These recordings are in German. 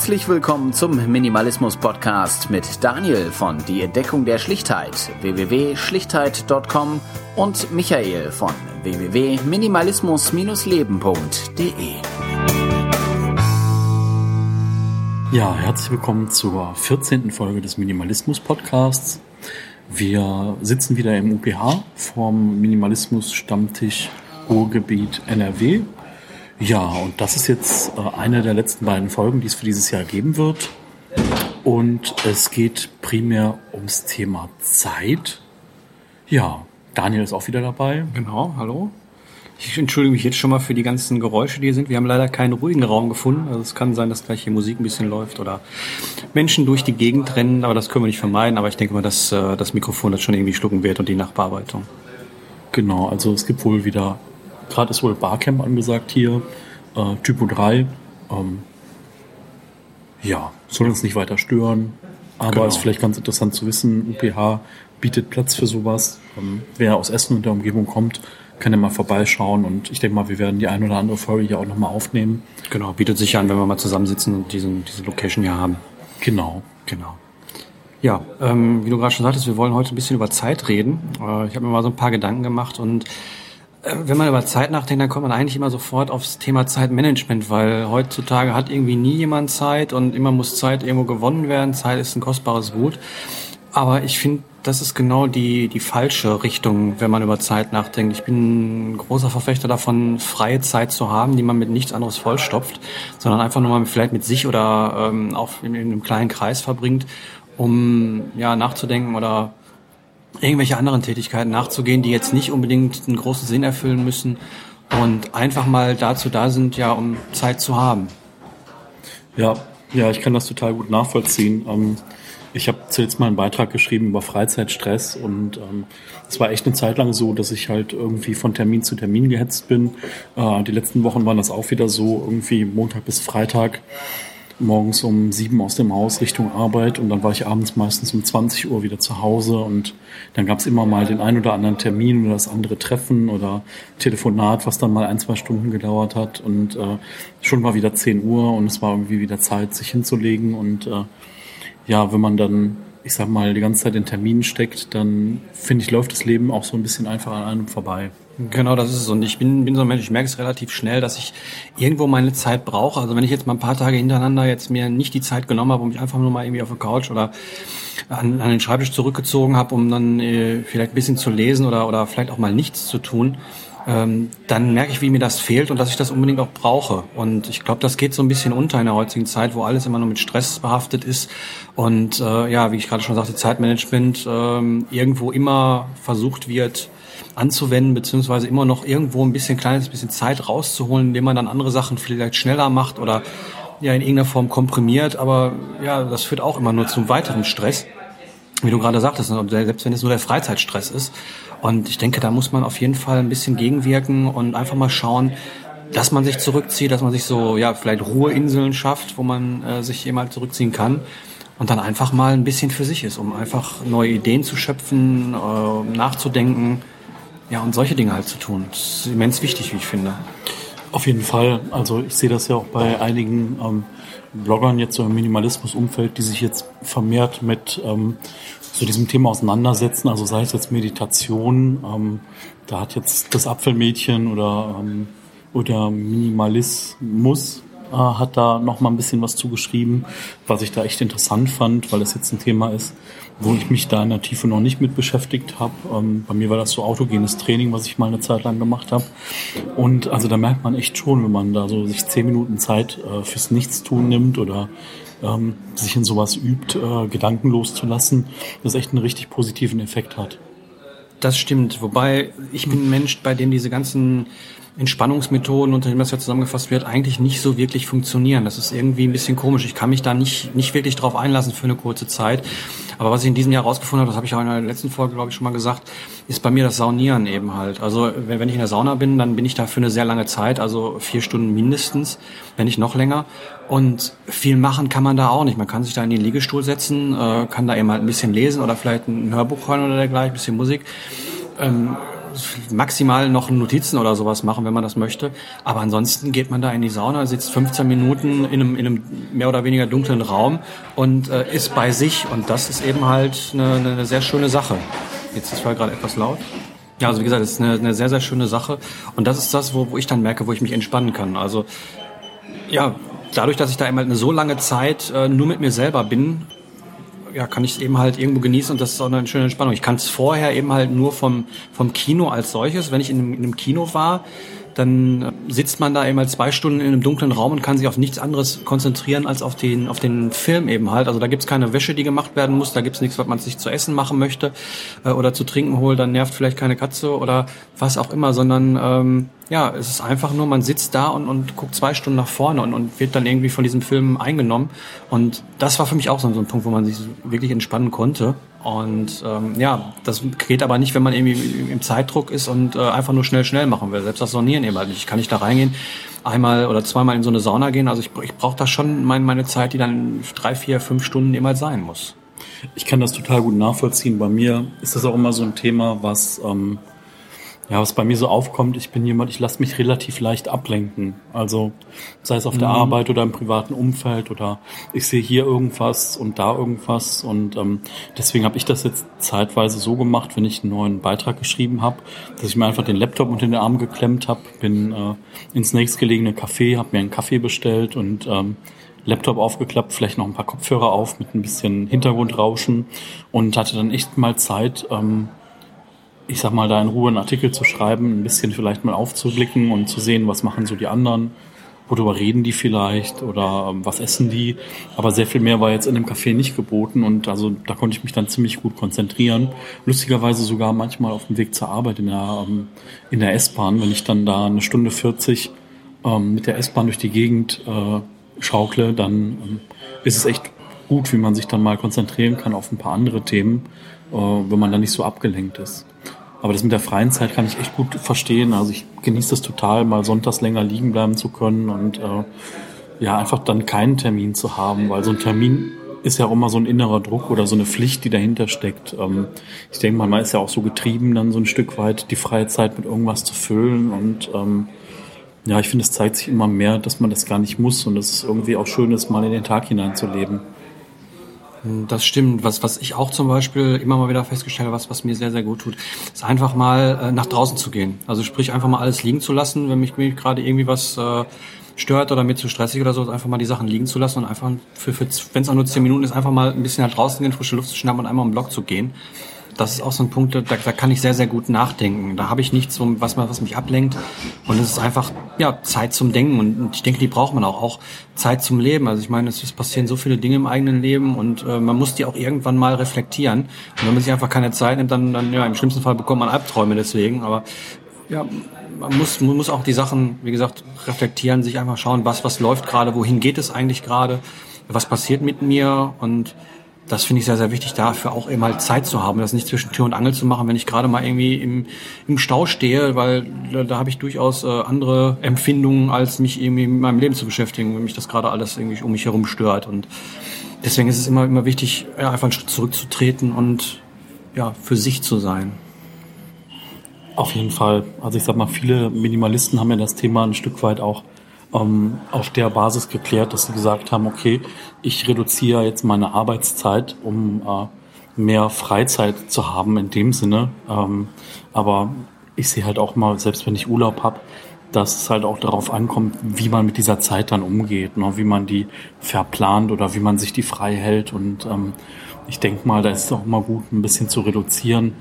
Herzlich willkommen zum Minimalismus Podcast mit Daniel von Die Entdeckung der Schlichtheit www.schlichtheit.com und Michael von www.minimalismus-leben.de. Ja, herzlich willkommen zur 14. Folge des Minimalismus Podcasts. Wir sitzen wieder im UPH vom Minimalismus Stammtisch Ruhrgebiet NRW ja, und das ist jetzt äh, eine der letzten beiden Folgen, die es für dieses Jahr geben wird. Und es geht primär ums Thema Zeit. Ja, Daniel ist auch wieder dabei. Genau, hallo. Ich entschuldige mich jetzt schon mal für die ganzen Geräusche, die hier sind. Wir haben leider keinen ruhigen Raum gefunden. Also es kann sein, dass gleich hier Musik ein bisschen läuft oder Menschen durch die Gegend rennen, aber das können wir nicht vermeiden. Aber ich denke mal, dass äh, das Mikrofon das schon irgendwie schlucken wird und die Nachbearbeitung. Genau, also es gibt wohl wieder Gerade ist wohl Barcamp angesagt hier, äh, Typo 3. Ähm, ja, soll uns nicht weiter stören. Aber genau. ist vielleicht ganz interessant zu wissen, UPH bietet Platz für sowas. Ähm, wer aus Essen und der Umgebung kommt, kann ja mal vorbeischauen und ich denke mal, wir werden die ein oder andere Folge hier auch nochmal aufnehmen. Genau, bietet sich an, wenn wir mal zusammensitzen und diesen, diese Location hier haben. Genau. Genau. Ja, ähm, wie du gerade schon sagtest, wir wollen heute ein bisschen über Zeit reden. Äh, ich habe mir mal so ein paar Gedanken gemacht und wenn man über Zeit nachdenkt, dann kommt man eigentlich immer sofort aufs Thema Zeitmanagement, weil heutzutage hat irgendwie nie jemand Zeit und immer muss Zeit irgendwo gewonnen werden. Zeit ist ein kostbares Gut. Aber ich finde, das ist genau die, die falsche Richtung, wenn man über Zeit nachdenkt. Ich bin ein großer Verfechter davon, freie Zeit zu haben, die man mit nichts anderes vollstopft, sondern einfach nur mal vielleicht mit sich oder ähm, auch in, in einem kleinen Kreis verbringt, um ja nachzudenken oder irgendwelche anderen Tätigkeiten nachzugehen, die jetzt nicht unbedingt einen großen Sinn erfüllen müssen und einfach mal dazu da sind, ja, um Zeit zu haben. Ja, ja, ich kann das total gut nachvollziehen. Ähm, ich habe zuletzt mal einen Beitrag geschrieben über Freizeitstress und ähm, es war echt eine Zeit lang so, dass ich halt irgendwie von Termin zu Termin gehetzt bin. Äh, die letzten Wochen waren das auch wieder so, irgendwie Montag bis Freitag morgens um sieben aus dem Haus Richtung Arbeit und dann war ich abends meistens um 20 Uhr wieder zu Hause und dann gab es immer mal den ein oder anderen Termin oder das andere Treffen oder Telefonat, was dann mal ein, zwei Stunden gedauert hat und äh, schon war wieder 10 Uhr und es war irgendwie wieder Zeit, sich hinzulegen und äh, ja, wenn man dann ich sag mal, die ganze Zeit in Terminen steckt, dann finde ich, läuft das Leben auch so ein bisschen einfach an einem vorbei. Genau, das ist es. Und ich bin, bin so ein Mensch, ich merke es relativ schnell, dass ich irgendwo meine Zeit brauche. Also wenn ich jetzt mal ein paar Tage hintereinander jetzt mir nicht die Zeit genommen habe, um mich einfach nur mal irgendwie auf der Couch oder an, an den Schreibtisch zurückgezogen habe, um dann äh, vielleicht ein bisschen zu lesen oder, oder vielleicht auch mal nichts zu tun, ähm, dann merke ich, wie mir das fehlt und dass ich das unbedingt auch brauche. Und ich glaube, das geht so ein bisschen unter in der heutigen Zeit, wo alles immer nur mit Stress behaftet ist und äh, ja, wie ich gerade schon sagte, Zeitmanagement ähm, irgendwo immer versucht wird anzuwenden, beziehungsweise immer noch irgendwo ein bisschen kleines bisschen Zeit rauszuholen, indem man dann andere Sachen vielleicht schneller macht oder ja in irgendeiner Form komprimiert. Aber ja, das führt auch immer nur zum weiteren Stress wie du gerade sagtest, selbst wenn es nur der Freizeitstress ist. Und ich denke, da muss man auf jeden Fall ein bisschen gegenwirken und einfach mal schauen, dass man sich zurückzieht, dass man sich so, ja, vielleicht Ruheinseln schafft, wo man äh, sich jemand zurückziehen kann und dann einfach mal ein bisschen für sich ist, um einfach neue Ideen zu schöpfen, äh, nachzudenken, ja, und solche Dinge halt zu tun. Das ist immens wichtig, wie ich finde. Auf jeden Fall. Also ich sehe das ja auch bei einigen ähm, Bloggern jetzt so im Minimalismus-Umfeld, die sich jetzt vermehrt mit ähm, so diesem Thema auseinandersetzen. Also sei es jetzt Meditation, ähm, da hat jetzt das Apfelmädchen oder, ähm, oder Minimalismus äh, hat da noch mal ein bisschen was zugeschrieben, was ich da echt interessant fand, weil das jetzt ein Thema ist, wo ich mich da in der Tiefe noch nicht mit beschäftigt habe. Ähm, bei mir war das so autogenes Training, was ich mal eine Zeit lang gemacht habe. Und also da merkt man echt schon, wenn man da so sich zehn Minuten Zeit äh, fürs Nichtstun nimmt oder ähm, sich in sowas übt, äh, gedankenlos zu lassen, das echt einen richtig positiven Effekt hat. Das stimmt, wobei ich bin ein Mensch, bei dem diese ganzen Entspannungsmethoden, unter denen das ja zusammengefasst wird, eigentlich nicht so wirklich funktionieren. Das ist irgendwie ein bisschen komisch. Ich kann mich da nicht, nicht wirklich drauf einlassen für eine kurze Zeit. Aber was ich in diesem Jahr rausgefunden habe, das habe ich auch in der letzten Folge, glaube ich, schon mal gesagt, ist bei mir das Saunieren eben halt. Also wenn ich in der Sauna bin, dann bin ich da für eine sehr lange Zeit, also vier Stunden mindestens, wenn nicht noch länger. Und viel machen kann man da auch nicht. Man kann sich da in den Liegestuhl setzen, äh, kann da eben halt ein bisschen lesen oder vielleicht ein Hörbuch hören oder dergleichen, ein bisschen Musik. Maximal noch Notizen oder sowas machen, wenn man das möchte. Aber ansonsten geht man da in die Sauna, sitzt 15 Minuten in einem, in einem mehr oder weniger dunklen Raum und äh, ist bei sich. Und das ist eben halt eine, eine sehr schöne Sache. Jetzt ist zwar gerade etwas laut. Ja, also wie gesagt, es ist eine, eine sehr, sehr schöne Sache. Und das ist das, wo, wo ich dann merke, wo ich mich entspannen kann. Also ja, dadurch, dass ich da immer eine so lange Zeit äh, nur mit mir selber bin, ja, kann ich es eben halt irgendwo genießen und das ist auch eine schöne Entspannung. Ich kann es vorher eben halt nur vom, vom Kino als solches, wenn ich in einem, in einem Kino war, dann sitzt man da eben halt zwei Stunden in einem dunklen Raum und kann sich auf nichts anderes konzentrieren als auf den, auf den Film eben halt. Also da gibt's keine Wäsche, die gemacht werden muss, da gibt's nichts, was man sich zu essen machen möchte äh, oder zu trinken holt, dann nervt vielleicht keine Katze oder was auch immer, sondern ähm, ja, es ist einfach nur, man sitzt da und, und guckt zwei Stunden nach vorne und, und wird dann irgendwie von diesem Film eingenommen. Und das war für mich auch so ein Punkt, wo man sich wirklich entspannen konnte. Und ähm, ja, das geht aber nicht, wenn man irgendwie im Zeitdruck ist und äh, einfach nur schnell, schnell machen will. Selbst das Sonieren eben halt nicht. Ich kann nicht da reingehen, einmal oder zweimal in so eine Sauna gehen. Also ich, ich brauche da schon mein, meine Zeit, die dann drei, vier, fünf Stunden immer sein muss. Ich kann das total gut nachvollziehen. Bei mir ist das auch immer so ein Thema, was ähm, ja, was bei mir so aufkommt, ich bin jemand, ich lasse mich relativ leicht ablenken. Also sei es auf der mhm. Arbeit oder im privaten Umfeld oder ich sehe hier irgendwas und da irgendwas. Und ähm, deswegen habe ich das jetzt zeitweise so gemacht, wenn ich einen neuen Beitrag geschrieben habe, dass ich mir einfach den Laptop unter den Arm geklemmt habe, bin äh, ins nächstgelegene Café, habe mir einen Kaffee bestellt und ähm, Laptop aufgeklappt, vielleicht noch ein paar Kopfhörer auf mit ein bisschen Hintergrundrauschen und hatte dann echt mal Zeit, ähm, ich sag mal, da in Ruhe einen Artikel zu schreiben, ein bisschen vielleicht mal aufzublicken und zu sehen, was machen so die anderen, worüber reden die vielleicht oder ähm, was essen die. Aber sehr viel mehr war jetzt in dem Café nicht geboten und also da konnte ich mich dann ziemlich gut konzentrieren. Lustigerweise sogar manchmal auf dem Weg zur Arbeit in der, ähm, in der S-Bahn, wenn ich dann da eine Stunde 40 ähm, mit der S-Bahn durch die Gegend äh, schaukle, dann ist es echt gut, wie man sich dann mal konzentrieren kann auf ein paar andere Themen, äh, wenn man da nicht so abgelenkt ist. Aber das mit der freien Zeit kann ich echt gut verstehen. Also ich genieße das total, mal sonntags länger liegen bleiben zu können und äh, ja, einfach dann keinen Termin zu haben, weil so ein Termin ist ja auch immer so ein innerer Druck oder so eine Pflicht, die dahinter steckt. Ähm, ich denke mal, man ist ja auch so getrieben, dann so ein Stück weit die freie Zeit mit irgendwas zu füllen und ähm, ja, ich finde, es zeigt sich immer mehr, dass man das gar nicht muss und dass es irgendwie auch schön ist, mal in den Tag hineinzuleben. Das stimmt. Was, was ich auch zum Beispiel immer mal wieder festgestellt habe, was, was mir sehr, sehr gut tut, ist einfach mal äh, nach draußen zu gehen. Also sprich einfach mal alles liegen zu lassen, wenn mich, mich gerade irgendwie was äh, stört oder mir zu stressig oder so, einfach mal die Sachen liegen zu lassen und einfach für, für wenn es auch nur zehn Minuten ist, einfach mal ein bisschen nach draußen gehen, frische Luft zu schnappen und einmal im Block zu gehen das ist auch so ein Punkt, da, da kann ich sehr, sehr gut nachdenken. Da habe ich nichts, was, was mich ablenkt. Und es ist einfach ja, Zeit zum Denken. Und ich denke, die braucht man auch. Auch Zeit zum Leben. Also ich meine, es, passieren so viele Dinge im eigenen Leben und äh, man muss die auch irgendwann mal reflektieren. Und wenn man sich einfach keine Zeit nimmt, dann, dann ja, im schlimmsten Fall bekommt man Albträume deswegen. Aber ja, man muss, man muss auch die Sachen, wie gesagt, reflektieren, sich einfach schauen, was, was läuft gerade, wohin geht es eigentlich gerade, was passiert mit mir und das finde ich sehr, sehr wichtig, dafür auch halt Zeit zu haben, das nicht zwischen Tür und Angel zu machen, wenn ich gerade mal irgendwie im, im Stau stehe, weil da, da habe ich durchaus äh, andere Empfindungen, als mich irgendwie mit meinem Leben zu beschäftigen, wenn mich das gerade alles irgendwie um mich herum stört. Und deswegen ist es immer, immer wichtig, ja, einfach einen Schritt zurückzutreten und ja, für sich zu sein. Auf jeden Fall. Also ich sag mal, viele Minimalisten haben ja das Thema ein Stück weit auch ähm, auf der Basis geklärt, dass sie gesagt haben, okay, ich reduziere jetzt meine Arbeitszeit, um äh, mehr Freizeit zu haben in dem Sinne. Ähm, aber ich sehe halt auch mal, selbst wenn ich Urlaub habe, dass es halt auch darauf ankommt, wie man mit dieser Zeit dann umgeht, ne? wie man die verplant oder wie man sich die frei hält. Und ähm, ich denke mal, da ist es auch mal gut, ein bisschen zu reduzieren.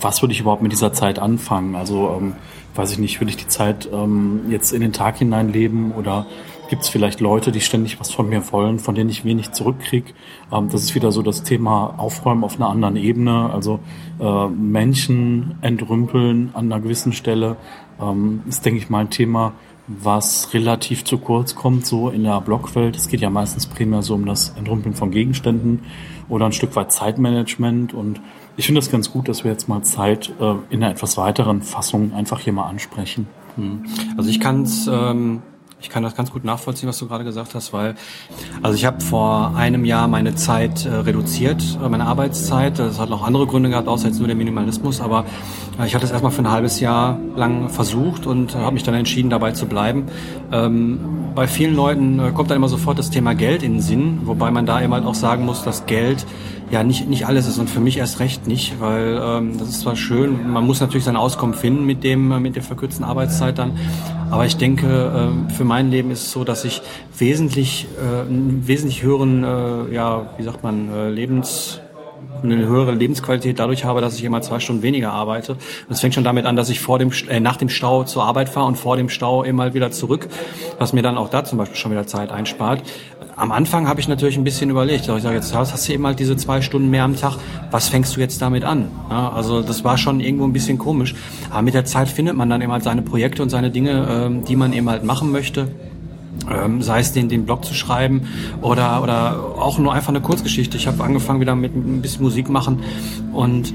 Was würde ich überhaupt mit dieser Zeit anfangen? Also ähm, weiß ich nicht, will ich die Zeit ähm, jetzt in den Tag hineinleben oder gibt es vielleicht Leute, die ständig was von mir wollen, von denen ich wenig zurückkriege. Ähm, das ist wieder so das Thema Aufräumen auf einer anderen Ebene, also äh, Menschen entrümpeln an einer gewissen Stelle ähm, ist, denke ich mal, ein Thema, was relativ zu kurz kommt, so in der Blogwelt. Es geht ja meistens primär so um das Entrümpeln von Gegenständen oder ein Stück weit Zeitmanagement und ich finde es ganz gut, dass wir jetzt mal Zeit äh, in einer etwas weiteren Fassung einfach hier mal ansprechen. Hm. Also ich kann es ähm, Ich kann das ganz gut nachvollziehen, was du gerade gesagt hast, weil also ich habe vor einem Jahr meine Zeit äh, reduziert, äh, meine Arbeitszeit. Das hat noch andere Gründe gehabt, außer jetzt nur der Minimalismus. Aber äh, ich hatte es erstmal für ein halbes Jahr lang versucht und habe mich dann entschieden, dabei zu bleiben. Ähm, bei vielen Leuten äh, kommt dann immer sofort das Thema Geld in den Sinn, wobei man da eben halt auch sagen muss, dass Geld ja nicht, nicht alles ist und für mich erst recht nicht, weil ähm, das ist zwar schön, man muss natürlich sein Auskommen finden mit dem mit der verkürzten Arbeitszeit dann, aber ich denke, äh, für mein Leben ist es so, dass ich wesentlich äh, einen wesentlich höheren, äh, ja, wie sagt man, äh, Lebens eine höhere Lebensqualität dadurch habe, dass ich immer zwei Stunden weniger arbeite. Und es fängt schon damit an, dass ich vor dem, äh, nach dem Stau zur Arbeit fahre und vor dem Stau immer wieder zurück, was mir dann auch da zum Beispiel schon wieder Zeit einspart am Anfang habe ich natürlich ein bisschen überlegt. Ich sage, jetzt hast du eben halt diese zwei Stunden mehr am Tag. Was fängst du jetzt damit an? Ja, also das war schon irgendwo ein bisschen komisch. Aber mit der Zeit findet man dann eben halt seine Projekte und seine Dinge, ähm, die man eben halt machen möchte. Ähm, sei es den, den Blog zu schreiben oder, oder auch nur einfach eine Kurzgeschichte. Ich habe angefangen wieder mit ein bisschen Musik machen und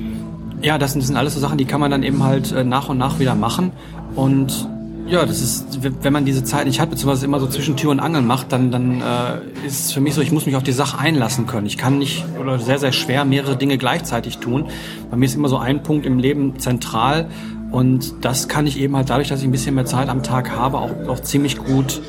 ja, das sind, das sind alles so Sachen, die kann man dann eben halt äh, nach und nach wieder machen und ja, das ist, wenn man diese Zeit nicht hat, beziehungsweise immer so zwischen Tür und Angel macht, dann, dann äh, ist es für mich so, ich muss mich auf die Sache einlassen können. Ich kann nicht oder sehr, sehr schwer mehrere Dinge gleichzeitig tun. Bei mir ist immer so ein Punkt im Leben zentral und das kann ich eben halt dadurch, dass ich ein bisschen mehr Zeit am Tag habe, auch, auch ziemlich gut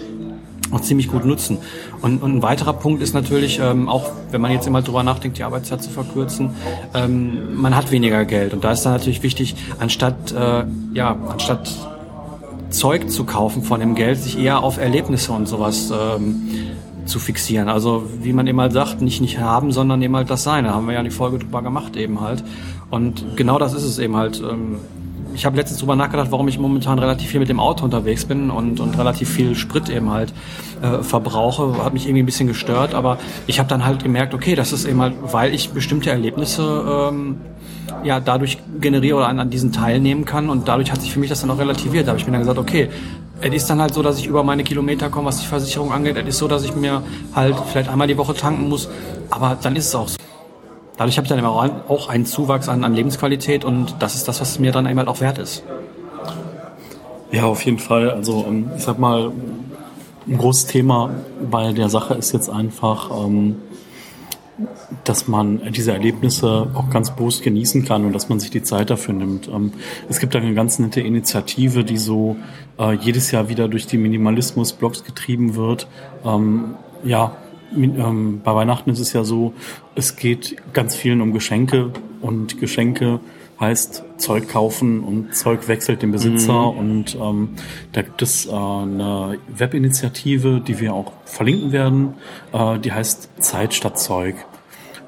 auch ziemlich gut nutzen. Und, und ein weiterer Punkt ist natürlich, ähm, auch wenn man jetzt immer drüber nachdenkt, die Arbeitszeit zu verkürzen, ähm, man hat weniger Geld. Und da ist dann natürlich wichtig, anstatt, äh, ja, anstatt Zeug zu kaufen von dem Geld, sich eher auf Erlebnisse und sowas ähm, zu fixieren. Also wie man eben halt sagt, nicht nicht haben, sondern eben halt das Sein. Da haben wir ja die Folge drüber gemacht eben halt. Und genau das ist es eben halt. Ähm, ich habe letztens drüber nachgedacht, warum ich momentan relativ viel mit dem Auto unterwegs bin und, und relativ viel Sprit eben halt äh, verbrauche. Hat mich irgendwie ein bisschen gestört, aber ich habe dann halt gemerkt, okay, das ist eben halt, weil ich bestimmte Erlebnisse ähm, ja dadurch generiere oder an, an diesen teilnehmen kann und dadurch hat sich für mich das dann auch relativiert. Da habe ich mir dann gesagt, okay, es ist dann halt so, dass ich über meine Kilometer komme, was die Versicherung angeht. Es ist so, dass ich mir halt vielleicht einmal die Woche tanken muss, aber dann ist es auch so. Dadurch habe ich dann immer auch einen Zuwachs an, an Lebensqualität und das ist das, was mir dann einmal auch wert ist. Ja, auf jeden Fall. Also ähm, ich sag mal, ein großes Thema bei der Sache ist jetzt einfach, ähm, dass man diese Erlebnisse auch ganz bewusst genießen kann und dass man sich die Zeit dafür nimmt. Ähm, es gibt eine ganz nette Initiative, die so äh, jedes Jahr wieder durch die Minimalismus-Blogs getrieben wird. Ja, ähm, bei Weihnachten ist es ja so, es geht ganz vielen um Geschenke und Geschenke heißt Zeug kaufen und Zeug wechselt den Besitzer mhm. und ähm, da gibt es äh, eine Webinitiative, die wir auch verlinken werden, äh, die heißt Zeit statt Zeug.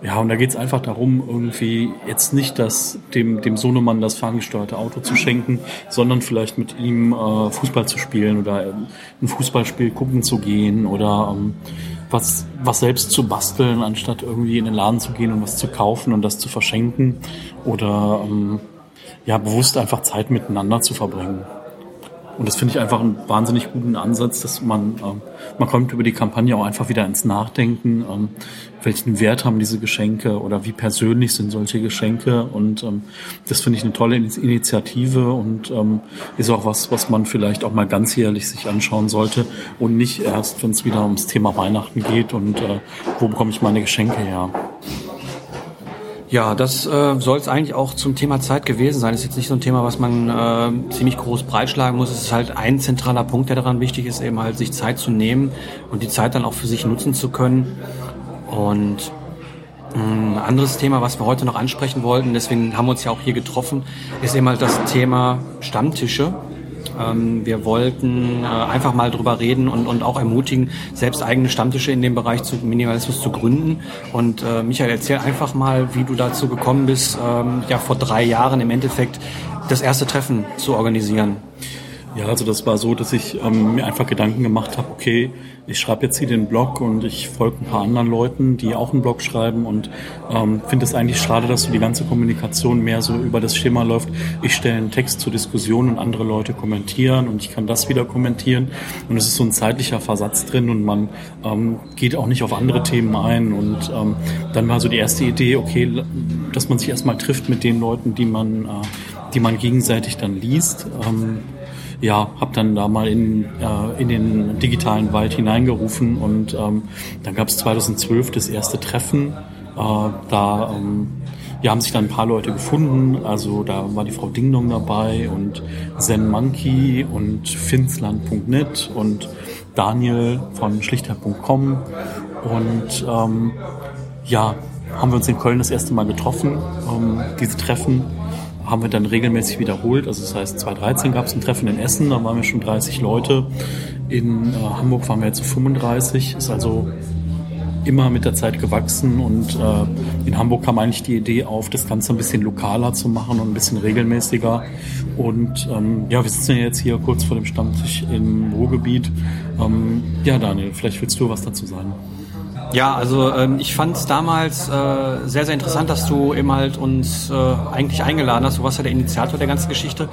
Ja, und da geht es einfach darum, irgendwie jetzt nicht das, dem, dem Sohnemann das ferngesteuerte Auto zu schenken, sondern vielleicht mit ihm äh, Fußball zu spielen oder äh, ein Fußballspiel gucken zu gehen oder ähm, was, was selbst zu basteln, anstatt irgendwie in den Laden zu gehen und was zu kaufen und das zu verschenken oder ähm, ja, bewusst einfach Zeit miteinander zu verbringen. Und das finde ich einfach einen wahnsinnig guten Ansatz, dass man, ähm, man kommt über die Kampagne auch einfach wieder ins Nachdenken, ähm, welchen Wert haben diese Geschenke oder wie persönlich sind solche Geschenke. Und ähm, das finde ich eine tolle Initiative und ähm, ist auch was, was man vielleicht auch mal ganzjährlich sich anschauen sollte und nicht erst, wenn es wieder ums Thema Weihnachten geht und äh, wo bekomme ich meine Geschenke her. Ja, das äh, soll es eigentlich auch zum Thema Zeit gewesen sein. Das ist jetzt nicht so ein Thema, was man äh, ziemlich groß breitschlagen muss. Es ist halt ein zentraler Punkt, der daran wichtig ist, eben halt sich Zeit zu nehmen und die Zeit dann auch für sich nutzen zu können. Und ein anderes Thema, was wir heute noch ansprechen wollten, deswegen haben wir uns ja auch hier getroffen, ist eben halt das Thema Stammtische. Ähm, wir wollten äh, einfach mal drüber reden und, und auch ermutigen, selbst eigene Stammtische in dem Bereich zu Minimalismus zu gründen. Und äh, Michael, erzähl einfach mal, wie du dazu gekommen bist, ähm, ja vor drei Jahren im Endeffekt das erste Treffen zu organisieren. Ja, also das war so, dass ich ähm, mir einfach Gedanken gemacht habe, okay, ich schreibe jetzt hier den Blog und ich folge ein paar anderen Leuten, die auch einen Blog schreiben und ähm, finde es eigentlich schade, dass so die ganze Kommunikation mehr so über das Schema läuft. Ich stelle einen Text zur Diskussion und andere Leute kommentieren und ich kann das wieder kommentieren und es ist so ein zeitlicher Versatz drin und man ähm, geht auch nicht auf andere Themen ein und ähm, dann war so die erste Idee, okay, dass man sich erstmal trifft mit den Leuten, die man, äh, die man gegenseitig dann liest. Ähm, ja, habe dann da mal in, äh, in den digitalen Wald hineingerufen und ähm, dann gab es 2012 das erste Treffen. Äh, da ähm, ja, haben sich dann ein paar Leute gefunden. Also da war die Frau Dingdong dabei und Zen Monkey und Finsland.net und Daniel von schlichter.com. Und ähm, ja, haben wir uns in Köln das erste Mal getroffen. Ähm, diese Treffen haben wir dann regelmäßig wiederholt. Also das heißt, 2013 gab es ein Treffen in Essen, da waren wir schon 30 Leute. In äh, Hamburg waren wir jetzt 35. Ist also immer mit der Zeit gewachsen und äh, in Hamburg kam eigentlich die Idee auf, das Ganze ein bisschen lokaler zu machen und ein bisschen regelmäßiger. Und ähm, ja, wir sitzen ja jetzt hier kurz vor dem Stammtisch im Ruhrgebiet. Ähm, ja, Daniel, vielleicht willst du was dazu sagen. Ja, also ähm, ich fand es damals äh, sehr, sehr interessant, dass du eben halt uns äh, eigentlich eingeladen hast. Du warst ja der Initiator der ganzen Geschichte.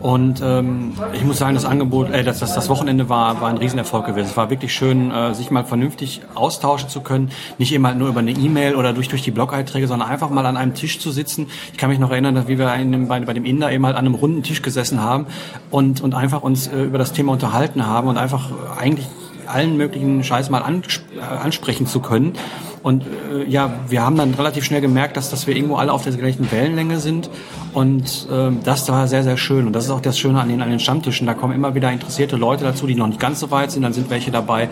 Und ähm, ich muss sagen, das Angebot, äh, das, das, das Wochenende war, war ein Riesenerfolg gewesen. Es war wirklich schön, äh, sich mal vernünftig austauschen zu können. Nicht immer nur über eine E-Mail oder durch, durch die Blog-Einträge, sondern einfach mal an einem Tisch zu sitzen. Ich kann mich noch erinnern, dass wie wir in dem, bei, bei dem Inder eben halt an einem runden Tisch gesessen haben und, und einfach uns äh, über das Thema unterhalten haben und einfach eigentlich allen möglichen Scheiß mal äh, ansprechen zu können. Und äh, ja, wir haben dann relativ schnell gemerkt, dass, dass wir irgendwo alle auf der gleichen Wellenlänge sind. Und äh, das war sehr, sehr schön. Und das ist auch das Schöne an den, an den Stammtischen. Da kommen immer wieder interessierte Leute dazu, die noch nicht ganz so weit sind. Dann sind welche dabei,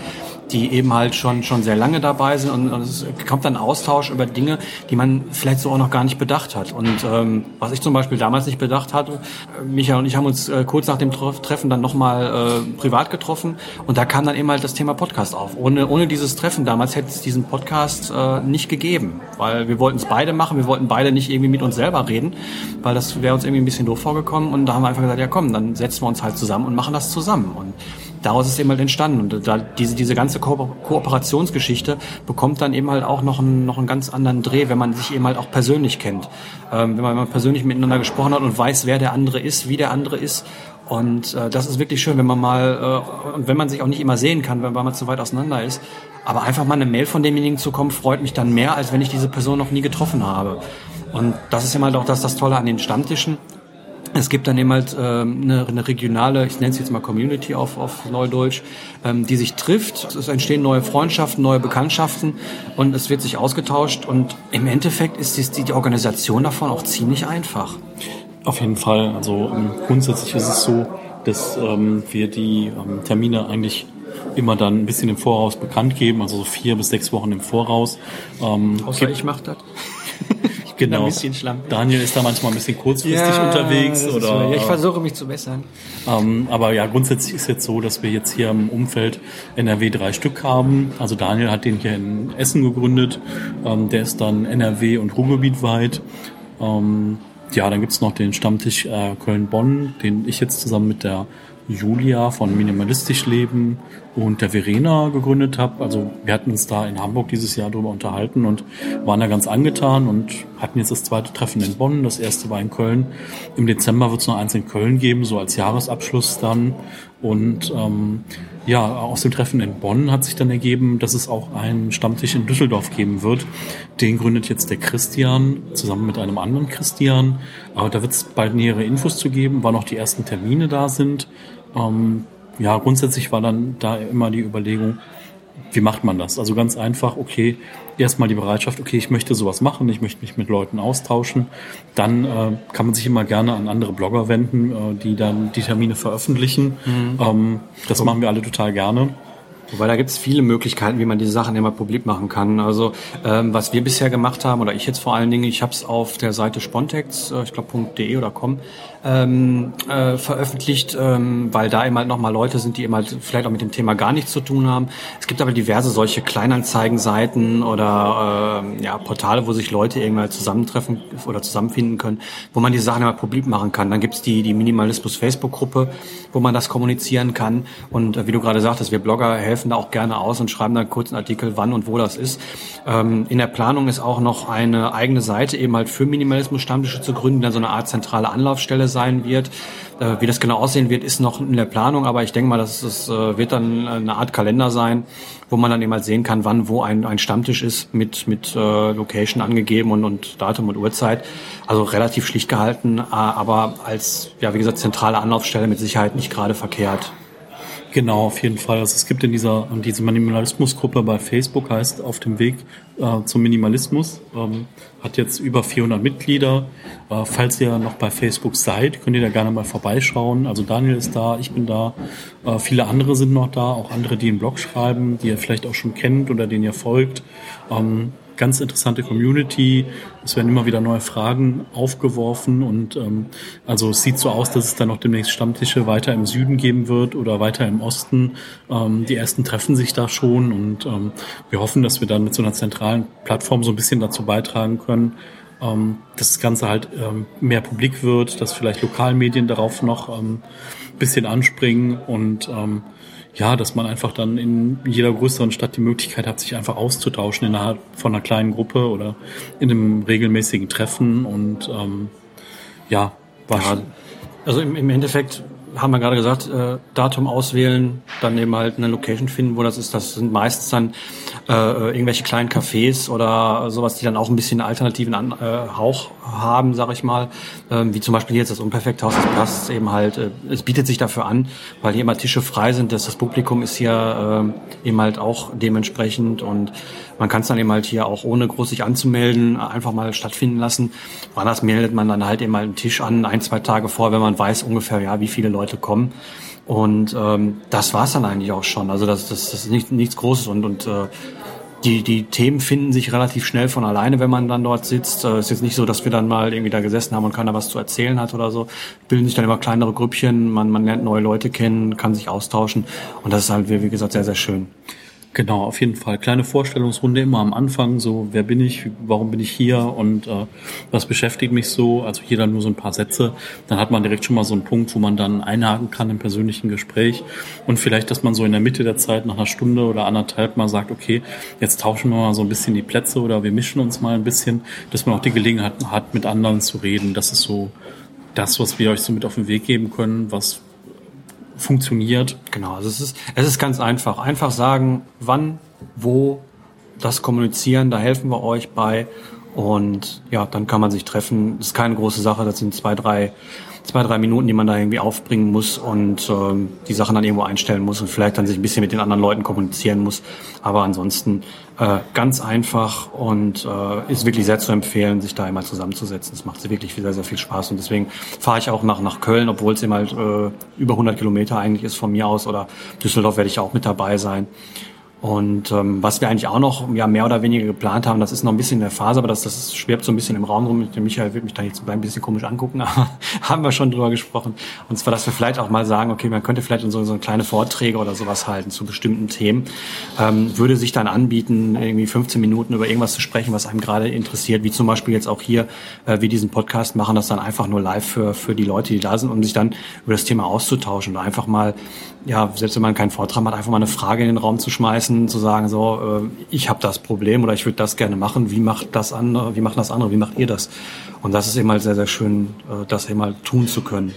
die eben halt schon, schon sehr lange dabei sind. Und, und es kommt dann Austausch über Dinge, die man vielleicht so auch noch gar nicht bedacht hat. Und ähm, was ich zum Beispiel damals nicht bedacht hatte, Michael und ich haben uns äh, kurz nach dem Treffen dann nochmal äh, privat getroffen. Und da kam dann eben halt das Thema Podcast auf. Ohne, ohne dieses Treffen damals hätte es diesen Podcast äh, nicht gegeben, weil wir wollten es beide machen, wir wollten beide nicht irgendwie mit uns selber reden, weil das wäre uns irgendwie ein bisschen doof vorgekommen und da haben wir einfach gesagt, ja komm, dann setzen wir uns halt zusammen und machen das zusammen und daraus ist eben halt entstanden und da diese diese ganze Ko Kooperationsgeschichte bekommt dann eben halt auch noch einen noch einen ganz anderen Dreh, wenn man sich eben halt auch persönlich kennt, ähm, wenn, man, persönlich miteinander gesprochen hat und weiß, wer der andere ist, wie der andere ist und äh, das ist wirklich schön, wenn man mal, äh, und wenn man sich auch nicht immer sehen kann, wenn, weil man zu weit auseinander ist. Aber einfach mal eine Mail von demjenigen zu kommen, freut mich dann mehr, als wenn ich diese Person noch nie getroffen habe. Und das ist immer halt auch das, das Tolle an den Stammtischen. Es gibt dann eben halt ähm, eine, eine regionale, ich nenne es jetzt mal Community auf, auf Neudeutsch, ähm, die sich trifft. Es entstehen neue Freundschaften, neue Bekanntschaften und es wird sich ausgetauscht. Und im Endeffekt ist die, die Organisation davon auch ziemlich einfach. Auf jeden Fall. Also ähm, grundsätzlich ist es so, dass ähm, wir die ähm, Termine eigentlich immer dann ein bisschen im Voraus bekannt geben, also so vier bis sechs Wochen im Voraus. Ähm, Außer ich mache das. genau. Ein bisschen Daniel ist da manchmal ein bisschen kurzfristig ja, unterwegs. Oder, so. ja, ich versuche mich zu bessern. Ähm, aber ja, grundsätzlich ist jetzt so, dass wir jetzt hier im Umfeld NRW drei Stück haben. Also Daniel hat den hier in Essen gegründet. Ähm, der ist dann NRW und Ruhrgebiet weit. Ähm, ja, dann gibt's noch den Stammtisch äh, Köln-Bonn, den ich jetzt zusammen mit der Julia von Minimalistisch Leben und der Verena gegründet habe. Also wir hatten uns da in Hamburg dieses Jahr darüber unterhalten und waren da ganz angetan und hatten jetzt das zweite Treffen in Bonn. Das erste war in Köln. Im Dezember wird es noch eins in Köln geben, so als Jahresabschluss dann. Und ähm, ja, aus dem Treffen in Bonn hat sich dann ergeben, dass es auch einen Stammtisch in Düsseldorf geben wird. Den gründet jetzt der Christian zusammen mit einem anderen Christian. Aber da wird es bald nähere Infos zu geben, wann noch die ersten Termine da sind. Ähm, ja, grundsätzlich war dann da immer die Überlegung, wie macht man das? Also ganz einfach, okay, erstmal die Bereitschaft, okay, ich möchte sowas machen, ich möchte mich mit Leuten austauschen. Dann äh, kann man sich immer gerne an andere Blogger wenden, äh, die dann die Termine veröffentlichen. Mhm. Ähm, das machen wir alle total gerne. Wobei da gibt es viele Möglichkeiten, wie man diese Sachen immer publik machen kann. Also ähm, was wir bisher gemacht haben, oder ich jetzt vor allen Dingen, ich habe es auf der Seite spontex, äh, ich glaube .de oder com, ähm, äh, veröffentlicht, ähm, weil da eben halt nochmal Leute sind, die eben halt vielleicht auch mit dem Thema gar nichts zu tun haben. Es gibt aber diverse solche Kleinanzeigenseiten oder äh, ja, Portale, wo sich Leute irgendwann zusammentreffen oder zusammenfinden können, wo man die Sachen immer publik machen kann. Dann gibt's die, die Minimalismus Facebook-Gruppe, wo man das kommunizieren kann. Und äh, wie du gerade sagtest, wir Blogger helfen da auch gerne aus und schreiben dann kurz einen Artikel, wann und wo das ist. Ähm, in der Planung ist auch noch eine eigene Seite eben halt für Minimalismus-Stammtische zu gründen, dann so eine Art zentrale Anlaufstelle sein wird. Äh, wie das genau aussehen wird, ist noch in der Planung, aber ich denke mal, dass es äh, wird dann eine Art Kalender sein, wo man dann eben halt sehen kann, wann wo ein, ein Stammtisch ist mit, mit äh, Location angegeben und, und Datum und Uhrzeit. Also relativ schlicht gehalten, äh, aber als, ja, wie gesagt, zentrale Anlaufstelle mit Sicherheit nicht gerade verkehrt. Genau, auf jeden Fall. Also es gibt in dieser diese Minimalismusgruppe bei Facebook heißt auf dem Weg äh, zum Minimalismus ähm, hat jetzt über 400 Mitglieder. Äh, falls ihr noch bei Facebook seid, könnt ihr da gerne mal vorbeischauen. Also Daniel ist da, ich bin da, äh, viele andere sind noch da, auch andere, die einen Blog schreiben, die ihr vielleicht auch schon kennt oder denen ihr folgt. Ähm, ganz interessante Community. Es werden immer wieder neue Fragen aufgeworfen und ähm, also es sieht so aus, dass es dann noch demnächst Stammtische weiter im Süden geben wird oder weiter im Osten. Ähm, die ersten treffen sich da schon und ähm, wir hoffen, dass wir dann mit so einer zentralen Plattform so ein bisschen dazu beitragen können, ähm, dass das Ganze halt ähm, mehr publik wird, dass vielleicht Lokalmedien darauf noch ähm, bisschen anspringen und ähm, ja, dass man einfach dann in jeder größeren Stadt die Möglichkeit hat, sich einfach auszutauschen innerhalb von einer kleinen Gruppe oder in einem regelmäßigen Treffen und ähm, ja, war ja, also im, im Endeffekt haben wir gerade gesagt, äh, Datum auswählen, dann eben halt eine Location finden, wo das ist. Das sind meistens dann äh, irgendwelche kleinen Cafés oder sowas, die dann auch ein bisschen alternativen An äh, Hauch haben, sag ich mal. Ähm, wie zum Beispiel jetzt das Unperfekthaus, das passt eben halt, äh, es bietet sich dafür an, weil hier immer Tische frei sind, dass das Publikum ist hier äh, eben halt auch dementsprechend und man kann es dann eben halt hier auch ohne groß sich anzumelden einfach mal stattfinden lassen. Woanders meldet man dann halt eben halt einen Tisch an, ein, zwei Tage vor, wenn man weiß ungefähr, ja, wie viele Leute kommen. Und ähm, das war's dann eigentlich auch schon. Also das, das, das ist nicht, nichts Großes und, und äh, die, die Themen finden sich relativ schnell von alleine, wenn man dann dort sitzt. Es äh, ist jetzt nicht so, dass wir dann mal irgendwie da gesessen haben und keiner was zu erzählen hat oder so. Bilden sich dann immer kleinere Grüppchen, man, man lernt neue Leute kennen, kann sich austauschen und das ist halt, wie gesagt, sehr, sehr schön. Genau, auf jeden Fall. Kleine Vorstellungsrunde immer am Anfang, so wer bin ich, warum bin ich hier und äh, was beschäftigt mich so. Also jeder nur so ein paar Sätze. Dann hat man direkt schon mal so einen Punkt, wo man dann einhaken kann im persönlichen Gespräch. Und vielleicht, dass man so in der Mitte der Zeit nach einer Stunde oder anderthalb mal sagt, okay, jetzt tauschen wir mal so ein bisschen die Plätze oder wir mischen uns mal ein bisschen, dass man auch die Gelegenheit hat, mit anderen zu reden. Das ist so das, was wir euch so mit auf den Weg geben können, was funktioniert. Genau, also es ist, es ist ganz einfach. Einfach sagen, wann, wo, das kommunizieren, da helfen wir euch bei. Und ja, dann kann man sich treffen. Das ist keine große Sache, das sind zwei, drei zwei, drei Minuten, die man da irgendwie aufbringen muss und ähm, die Sachen dann irgendwo einstellen muss und vielleicht dann sich ein bisschen mit den anderen Leuten kommunizieren muss. Aber ansonsten äh, ganz einfach und äh, ist wirklich sehr zu empfehlen, sich da einmal zusammenzusetzen. Das macht wirklich sehr, sehr viel Spaß und deswegen fahre ich auch nach, nach Köln, obwohl es eben halt äh, über 100 Kilometer eigentlich ist von mir aus oder Düsseldorf werde ich auch mit dabei sein. Und ähm, was wir eigentlich auch noch ja, mehr oder weniger geplant haben, das ist noch ein bisschen in der Phase, aber das, das schwebt so ein bisschen im Raum rum. Der Michael wird mich da jetzt ein bisschen komisch angucken, aber haben wir schon drüber gesprochen. Und zwar, dass wir vielleicht auch mal sagen, okay, man könnte vielleicht so, so kleine Vorträge oder sowas halten zu bestimmten Themen. Ähm, würde sich dann anbieten, irgendwie 15 Minuten über irgendwas zu sprechen, was einem gerade interessiert, wie zum Beispiel jetzt auch hier, äh, wie diesen Podcast machen, das dann einfach nur live für, für die Leute, die da sind, um sich dann über das Thema auszutauschen oder einfach mal ja, selbst wenn man keinen Vortrag hat, einfach mal eine Frage in den Raum zu schmeißen, zu sagen, so, äh, ich habe das Problem oder ich würde das gerne machen, wie macht das andere, wie macht das andere, wie macht ihr das? Und das ist eben halt sehr, sehr schön, äh, das eben halt tun zu können.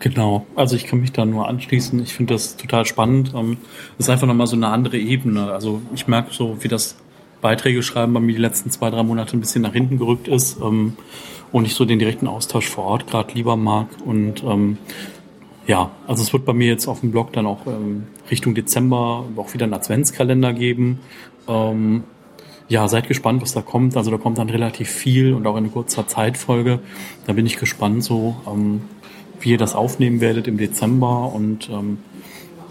Genau, also ich kann mich da nur anschließen. Ich finde das total spannend. Ähm, das ist einfach nochmal so eine andere Ebene. Also ich merke so, wie das Beiträge schreiben bei mir die letzten zwei, drei Monate ein bisschen nach hinten gerückt ist ähm, und ich so den direkten Austausch vor Ort gerade lieber mag. Und ähm, ja, also es wird bei mir jetzt auf dem Blog dann auch ähm, Richtung Dezember auch wieder einen Adventskalender geben. Ähm, ja, seid gespannt, was da kommt. Also da kommt dann relativ viel und auch in kurzer Zeitfolge. Da bin ich gespannt, so ähm, wie ihr das aufnehmen werdet im Dezember und ähm,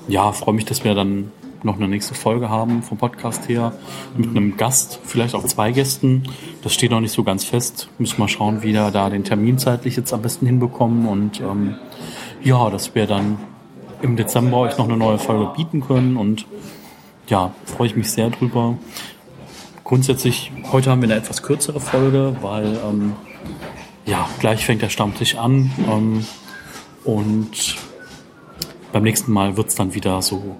ja, freue mich, dass wir dann noch eine nächste Folge haben vom Podcast her mit einem Gast, vielleicht auch zwei Gästen. Das steht noch nicht so ganz fest. Müssen wir schauen, wie wir da den Termin zeitlich jetzt am besten hinbekommen und ähm, ja, dass wir dann im Dezember euch noch eine neue Folge bieten können und ja, freue ich mich sehr drüber. Grundsätzlich, heute haben wir eine etwas kürzere Folge, weil ähm, ja, gleich fängt der Stammtisch an ähm, und beim nächsten Mal wird es dann wieder so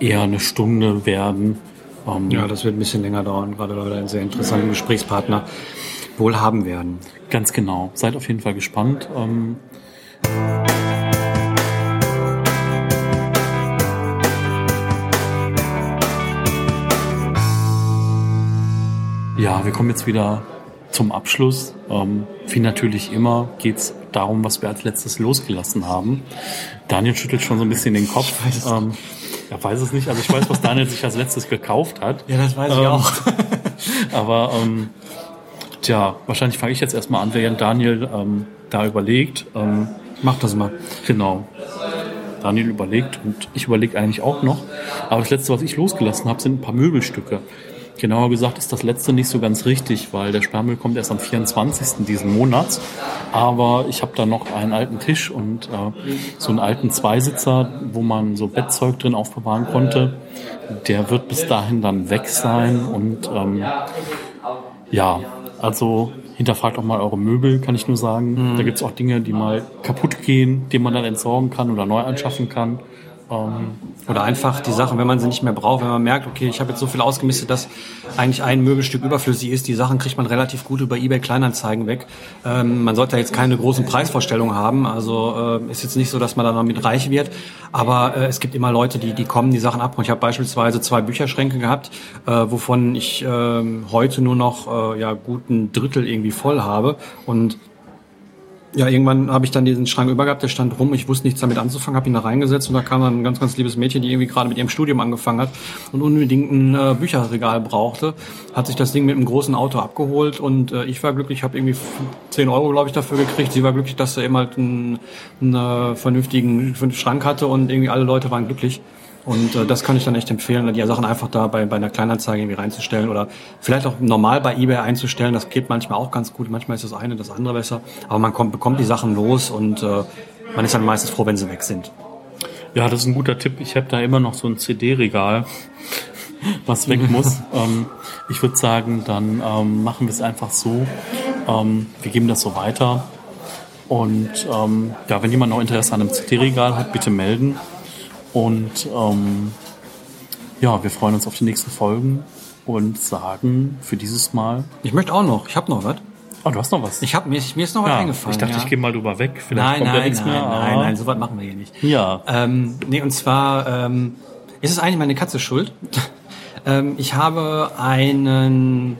eher eine Stunde werden. Ähm, ja, das wird ein bisschen länger dauern, gerade weil wir einen sehr interessanten Gesprächspartner wohl haben werden. Ganz genau. Seid auf jeden Fall gespannt. Ähm, wir kommen jetzt wieder zum Abschluss. Ähm, wie natürlich immer geht es darum, was wir als letztes losgelassen haben. Daniel schüttelt schon so ein bisschen den Kopf. Ich weiß ähm, er weiß es nicht, aber ich weiß, was Daniel sich als letztes gekauft hat. Ja, das weiß ich ähm, auch. aber ähm, tja, wahrscheinlich fange ich jetzt erstmal an, während Daniel ähm, da überlegt. Ähm, Mach das mal. Genau. Daniel überlegt und ich überlege eigentlich auch noch. Aber das letzte, was ich losgelassen habe, sind ein paar Möbelstücke. Genauer gesagt ist das letzte nicht so ganz richtig, weil der Sperrmüll kommt erst am 24. diesen Monats. Aber ich habe da noch einen alten Tisch und äh, so einen alten Zweisitzer, wo man so Bettzeug drin aufbewahren konnte. Der wird bis dahin dann weg sein und ähm, ja, also hinterfragt auch mal eure Möbel, kann ich nur sagen. Mhm. Da gibt's auch Dinge, die mal kaputt gehen, die man dann entsorgen kann oder neu anschaffen kann. Ähm, oder einfach die Sachen, wenn man sie nicht mehr braucht, wenn man merkt, okay, ich habe jetzt so viel ausgemistet, dass eigentlich ein Möbelstück überflüssig ist. Die Sachen kriegt man relativ gut über eBay Kleinanzeigen weg. Ähm, man sollte jetzt keine großen Preisvorstellungen haben. Also äh, ist jetzt nicht so, dass man da damit reich wird. Aber äh, es gibt immer Leute, die, die kommen, die Sachen abholen. Ich habe beispielsweise zwei Bücherschränke gehabt, äh, wovon ich äh, heute nur noch äh, ja guten Drittel irgendwie voll habe. Und ja, irgendwann habe ich dann diesen Schrank übergehabt, der stand rum, ich wusste nichts damit anzufangen, habe ihn da reingesetzt und da kam dann ein ganz, ganz liebes Mädchen, die irgendwie gerade mit ihrem Studium angefangen hat und unbedingt ein äh, Bücherregal brauchte, hat sich das Ding mit einem großen Auto abgeholt und äh, ich war glücklich, habe irgendwie 10 Euro, glaube ich, dafür gekriegt. Sie war glücklich, dass sie eben halt einen, einen äh, vernünftigen Schrank hatte und irgendwie alle Leute waren glücklich. Und äh, das kann ich dann echt empfehlen, die Sachen einfach da bei, bei einer Kleinanzeige irgendwie reinzustellen oder vielleicht auch normal bei eBay einzustellen. Das geht manchmal auch ganz gut. Manchmal ist das eine, das andere besser. Aber man kommt, bekommt die Sachen los und äh, man ist dann meistens froh, wenn sie weg sind. Ja, das ist ein guter Tipp. Ich habe da immer noch so ein CD-Regal, was weg muss. ähm, ich würde sagen, dann ähm, machen wir es einfach so. Ähm, wir geben das so weiter. Und ähm, ja, wenn jemand noch Interesse an einem CD-Regal hat, bitte melden. Und ähm, ja, wir freuen uns auf die nächsten Folgen und sagen für dieses Mal. Ich möchte auch noch, ich habe noch was. Oh, du hast noch was? Ich hab, mir, mir ist noch was ja, eingefallen. Ich dachte, ja. ich gehe mal drüber weg. Vielleicht nein, kommt nein, nichts nein, mehr. Nein, nein, so was machen wir hier nicht. Ja. Ähm, nee, und zwar ähm, ist es eigentlich meine Katze schuld. ähm, ich habe einen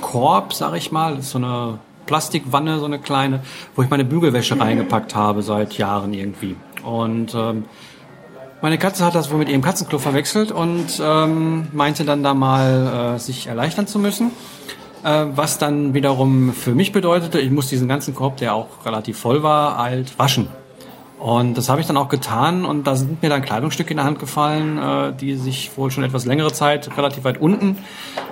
Korb, sag ich mal, das ist so eine Plastikwanne, so eine kleine, wo ich meine Bügelwäsche reingepackt habe seit Jahren irgendwie. Und ähm, meine Katze hat das wohl mit ihrem Katzenklo verwechselt und ähm, meinte dann da mal, äh, sich erleichtern zu müssen. Äh, was dann wiederum für mich bedeutete, ich muss diesen ganzen Korb, der auch relativ voll war, halt waschen. Und das habe ich dann auch getan und da sind mir dann Kleidungsstücke in der Hand gefallen, äh, die sich wohl schon etwas längere Zeit relativ weit unten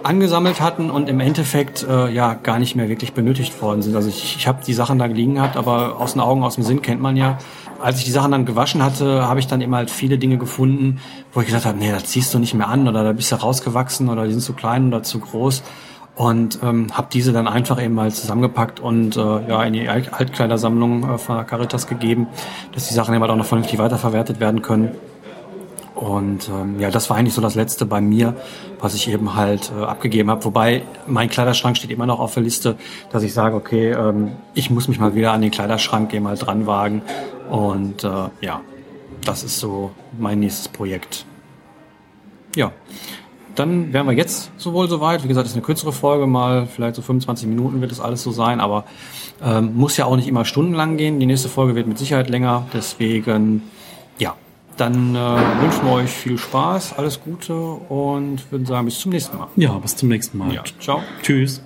angesammelt hatten und im Endeffekt äh, ja gar nicht mehr wirklich benötigt worden sind. Also ich, ich habe die Sachen da liegen gehabt, aber aus den Augen, aus dem Sinn kennt man ja als ich die Sachen dann gewaschen hatte, habe ich dann immer halt viele Dinge gefunden, wo ich gesagt habe, nee, das ziehst du nicht mehr an oder da bist du rausgewachsen oder die sind zu klein oder zu groß und ähm, habe diese dann einfach eben mal zusammengepackt und äh, ja in die Altkleidersammlung äh, von Caritas gegeben, dass die Sachen eben halt auch noch vernünftig weiterverwertet werden können. Und ähm, ja, das war eigentlich so das Letzte bei mir, was ich eben halt äh, abgegeben habe. Wobei mein Kleiderschrank steht immer noch auf der Liste, dass ich sage, okay, ähm, ich muss mich mal wieder an den Kleiderschrank eben halt dran wagen. Und äh, ja, das ist so mein nächstes Projekt. Ja, dann wären wir jetzt sowohl soweit. Wie gesagt, das ist eine kürzere Folge, mal vielleicht so 25 Minuten wird das alles so sein, aber ähm, muss ja auch nicht immer stundenlang gehen. Die nächste Folge wird mit Sicherheit länger, deswegen ja, dann äh, wünschen wir euch viel Spaß, alles Gute und würden sagen, bis zum nächsten Mal. Ja, bis zum nächsten Mal. Ja, ciao. Tschüss.